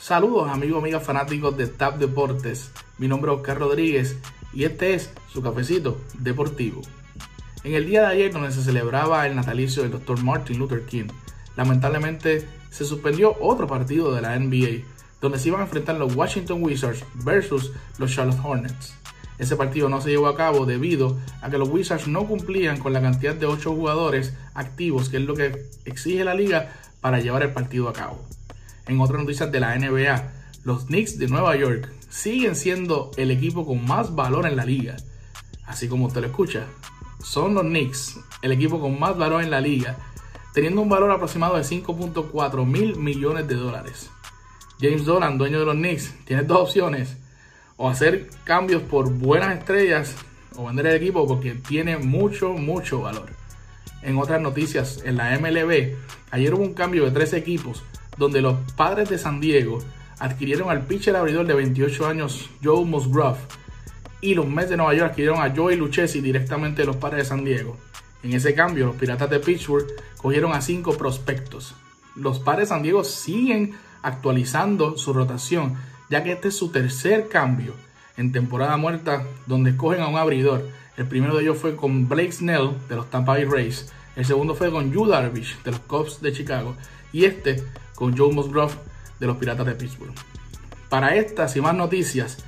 Saludos amigos, amigas fanáticos de TAP Deportes. Mi nombre es Oscar Rodríguez y este es su cafecito deportivo. En el día de ayer, donde se celebraba el natalicio del Dr. Martin Luther King, lamentablemente se suspendió otro partido de la NBA, donde se iban a enfrentar los Washington Wizards versus los Charlotte Hornets. Ese partido no se llevó a cabo debido a que los Wizards no cumplían con la cantidad de 8 jugadores activos, que es lo que exige la liga para llevar el partido a cabo. En otras noticias de la NBA, los Knicks de Nueva York siguen siendo el equipo con más valor en la liga. Así como usted lo escucha, son los Knicks el equipo con más valor en la liga, teniendo un valor aproximado de 5.4 mil millones de dólares. James Dolan, dueño de los Knicks, tiene dos opciones, o hacer cambios por buenas estrellas o vender el equipo porque tiene mucho, mucho valor. En otras noticias, en la MLB, ayer hubo un cambio de tres equipos donde los padres de San Diego adquirieron al pitcher abridor de 28 años Joe Musgrove y los Mets de Nueva York adquirieron a Joey Lucchesi directamente de los padres de San Diego. En ese cambio, los Piratas de Pittsburgh cogieron a cinco prospectos. Los padres de San Diego siguen actualizando su rotación, ya que este es su tercer cambio en temporada muerta, donde escogen a un abridor. El primero de ellos fue con Blake Snell de los Tampa Bay Rays. El segundo fue con Yu Darvish de los Cubs de Chicago. Y este con Joe Musgrove de los Piratas de Pittsburgh. Para estas y más noticias,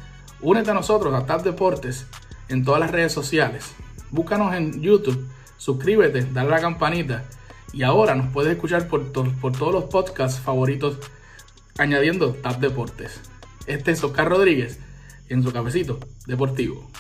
únete a nosotros a TAP Deportes en todas las redes sociales. Búscanos en YouTube, suscríbete, dale a la campanita y ahora nos puedes escuchar por, por todos los podcasts favoritos añadiendo TAP Deportes. Este es Oscar Rodríguez en su cafecito deportivo.